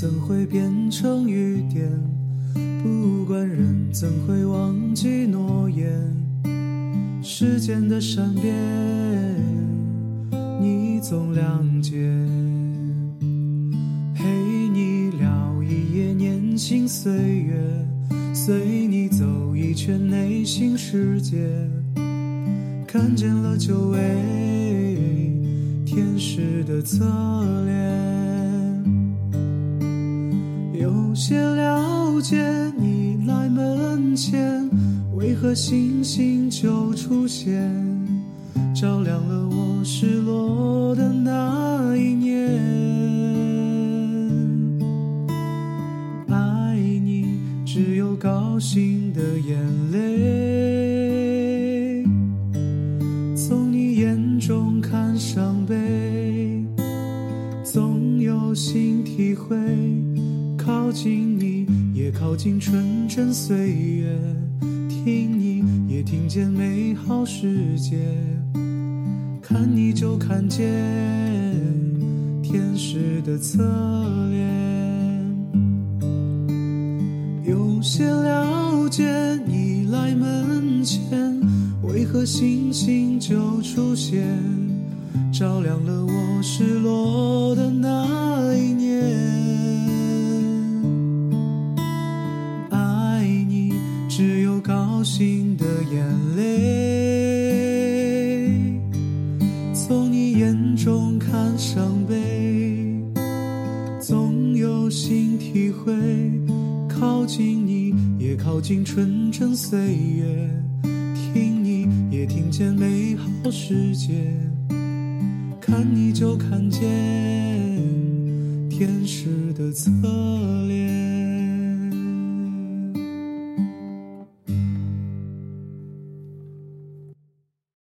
怎会变成雨点？不管人怎会忘记诺言？时间的善变，你总谅解。陪你聊一夜年轻岁月，随你走一圈内心世界，看见了久违天使的侧脸，些了解你来门前，为何星星就出现，照亮了我失落的那一年。爱你，只有高兴的眼泪，从你眼中看伤悲，总有新体会。靠近你，也靠近纯真岁月，听你也听见美好世界，看你就看见天使的侧脸。有些了解你来门前，为何星星就出现，照亮了我失落高兴的眼泪，从你眼中看伤悲，总有新体会。靠近你，也靠近纯真岁月，听你也听见美好世界，看你就看见天使的侧脸。